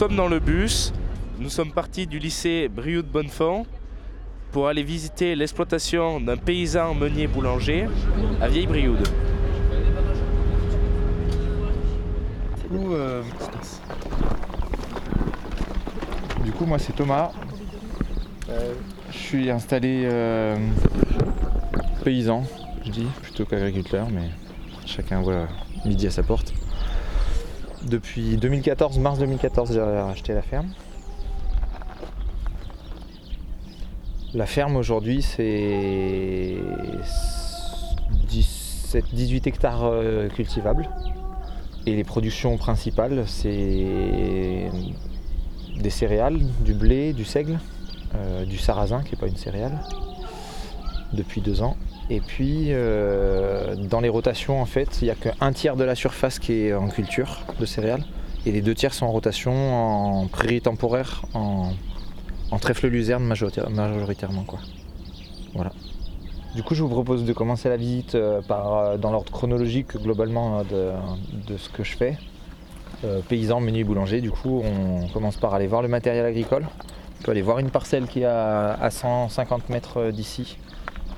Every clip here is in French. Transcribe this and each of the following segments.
sommes dans le bus. Nous sommes partis du lycée Brioude Bonnefond pour aller visiter l'exploitation d'un paysan meunier boulanger à Vieille Brioude. Euh, du coup, moi c'est Thomas. Euh, je suis installé euh, paysan, je dis, plutôt qu'agriculteur, mais chacun voit midi à sa porte. Depuis 2014, mars 2014, j'ai racheté la ferme. La ferme aujourd'hui, c'est 18 hectares euh, cultivables. Et les productions principales, c'est des céréales, du blé, du seigle, euh, du sarrasin, qui n'est pas une céréale, depuis deux ans. Et puis, euh, dans les rotations, en fait, il n'y a qu'un tiers de la surface qui est en culture de céréales. Et les deux tiers sont en rotation en prairie temporaire, en, trèfle luzerne majoritairement. Voilà. Du coup, je vous propose de commencer la visite euh, par, dans l'ordre chronologique globalement de, ce que je fais. paysan, menu boulanger. Du coup, on commence par aller voir le matériel agricole. On peut aller voir une parcelle qui est à 150 mètres d'ici,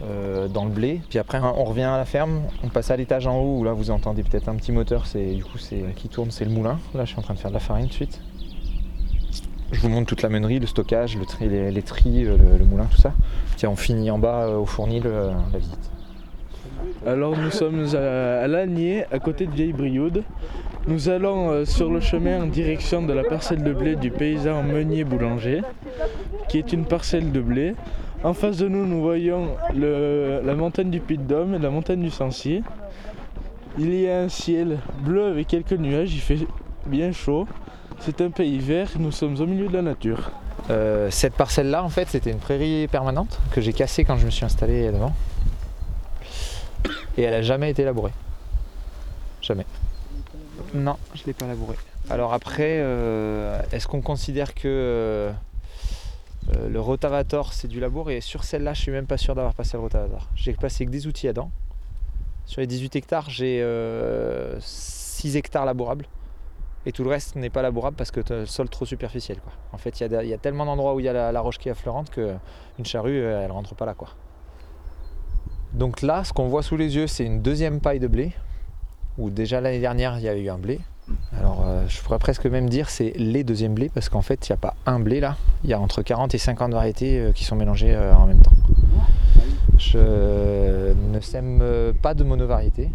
euh, dans le blé. Puis après, on revient à la ferme, on passe à l'étage en haut où là vous entendez peut-être un petit moteur, c'est du coup c'est qui tourne, c'est le moulin. Là, je suis en train de faire de la farine de suite. Je vous montre toute la meunerie, le stockage, le tri, les, tris, le, moulin, tout ça. Tiens, on finit en bas euh, au fournil la visite. Alors nous sommes à, Lagné, à côté de Vieille Brioude. Nous allons euh, sur le chemin en direction de la parcelle de blé du paysan Meunier Boulanger, qui est une parcelle de blé. En face de nous, nous voyons la montagne du Puy de Dôme et la montagne du Sancy. Il y a un ciel bleu avec quelques nuages, il fait bien chaud. C'est un pays vert, nous sommes au milieu de la nature. Euh, cette parcelle-là, en fait, c'était une prairie permanente que j'ai cassée quand je me suis installé devant. Et elle n'a jamais été labourée. Jamais. Non, je ne l'ai pas labourée. Alors après, euh, est-ce qu'on considère que euh, le rotavator, c'est du labour et sur celle-là, je suis même pas sûr d'avoir passé le rotavator. J'ai passé que des outils à dents. Sur les 18 hectares, j'ai 6 euh, hectares labourables. Et tout le reste n'est pas labourable parce que as le sol trop superficiel. En fait, il y, a tellement d'endroits où il y a la, roche qui est affleurante qu'une charrue, euh, elle rentre pas là. Quoi. Donc là, ce qu'on voit sous les yeux, c'est une deuxième paille de blé. Où déjà l'année dernière, il y avait eu un blé. Euh, je pourrais presque même dire c'est les deuxièmes blés parce qu'en fait il n'y a pas un blé là, il y a entre 40 et 50 variétés euh, qui sont mélangées euh, en même temps. Je ne sème pas de monovariété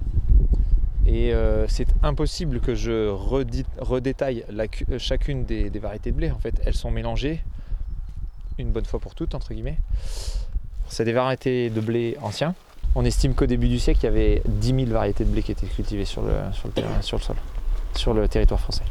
et c'est impossible que je redétaille chacune des, variétés de blé. En fait elles sont mélangées une bonne fois pour toutes entre guillemets. C'est des variétés de blé anciens. On estime qu'au début du siècle il y avait 10 000 variétés de blé qui étaient cultivées sur le sol sur le territoire français.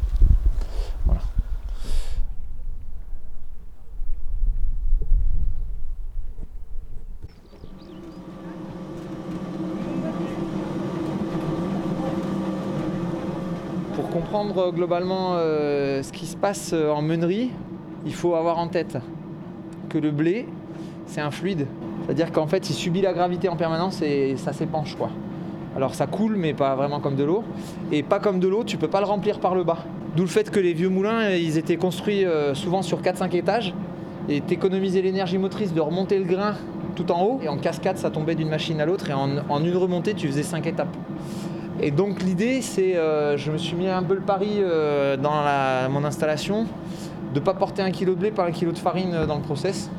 Pour comprendre globalement euh, ce qui se passe en meunerie, il faut avoir en tête que le blé, c'est un fluide. C'est-à-dire qu'en fait, il subit la gravité en permanence et ça s'épanche. quoi. Alors ça coule, mais pas vraiment comme de l'eau. Et pas comme de l'eau, tu peux pas le remplir par le bas. D'où le fait que les vieux moulins, ils étaient construits euh, souvent sur 4-5 étages. Et t'économisais l'énergie motrice de remonter le grain tout en haut. Et en cascade, ça tombait d'une machine à l'autre. Et en, une remontée, tu faisais 5 étapes. Et donc l'idée, c'est, euh, je me suis mis un peu le pari euh, dans mon installation, de ne pas porter un kilo de blé par un kilo de farine dans le process.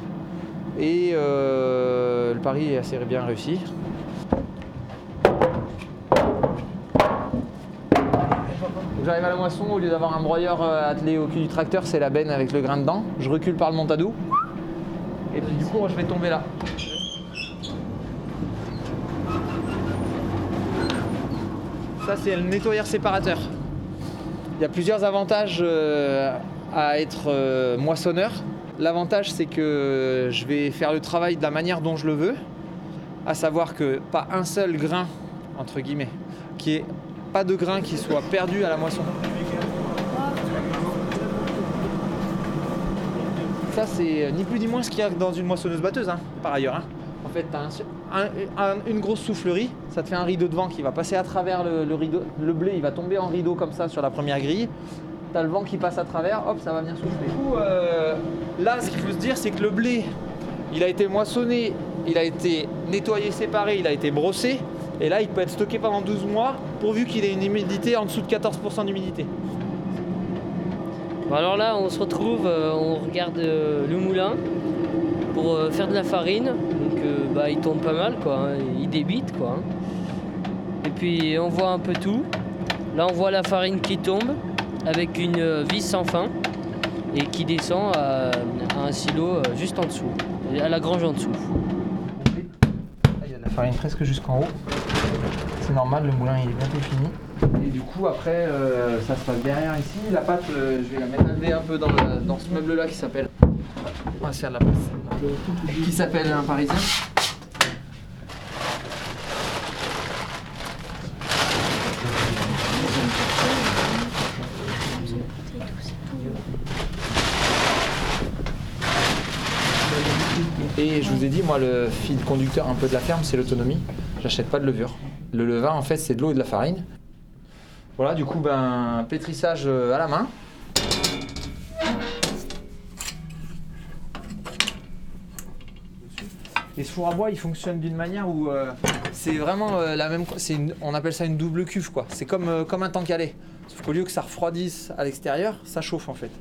Et le pari est assez bien réussi. J'arrive à la moisson, au lieu d'avoir un broyeur euh, attelé au cul du tracteur, c'est la benne avec le grain dedans. Je recule par le montadou. Et puis du coup, je vais tomber là. Ça, c'est le nettoyeur séparateur. Il y a plusieurs avantages euh, à être euh, moissonneur. L'avantage, c'est que je vais faire le travail de la manière dont je le veux, à savoir que pas un seul grain, entre guillemets, qui est pas de grain qui soit perdu à la moisson. Ça, c'est ni plus ni moins ce qu'il y a dans une moissonneuse batteuse, hein, par ailleurs. Hein. En fait, tu as une grosse soufflerie, ça te fait un rideau de vent qui va passer à travers le, rideau. Le blé, il va tomber en rideau comme ça sur la première grille. t'as le vent qui passe à travers, hop, ça va venir souffler. Du coup, euh, là, ce qu'il faut se dire, c'est que le blé, il a été moissonné, il a été nettoyé, séparé, il a été brossé. Et là, il peut être stocké pendant 12 mois, pourvu qu'il ait une humidité en dessous de 14% d'humidité. Bon, alors là, on se retrouve, euh, on regarde euh, le moulin pour euh, faire de la farine. Donc euh, bah, il tourne pas mal, quoi. hein, il débite, quoi. hein. Et puis on voit un peu tout. Là, on voit la farine qui tombe avec une euh, vis sans fin et qui descend à, à un silo euh, juste en dessous, à la grange en dessous. Il y a de la farine presque jusqu'en haut. C'est normal, le moulin il est bientôt fini. Et du coup, après, euh, ça se passe derrière ici. La pâte, euh, je vais la lever un peu dans, dans ce meuble-là qui s'appelle. On va la place. Qui s'appelle un parisien. Et je vous ai dit, moi, le fil conducteur un peu de la ferme, c'est l'autonomie. J'achète pas de levure. Le levain, en fait, c'est de l'eau et de la farine. Voilà, du coup, ben, pétrissage euh, à la main. Les fours à bois, ils fonctionnent d'une manière où euh, c'est vraiment euh, la même. on appelle ça une double cuve, quoi. C'est comme, comme un tank lait. Sauf qu'au lieu que ça refroidisse à l'extérieur, ça chauffe en fait.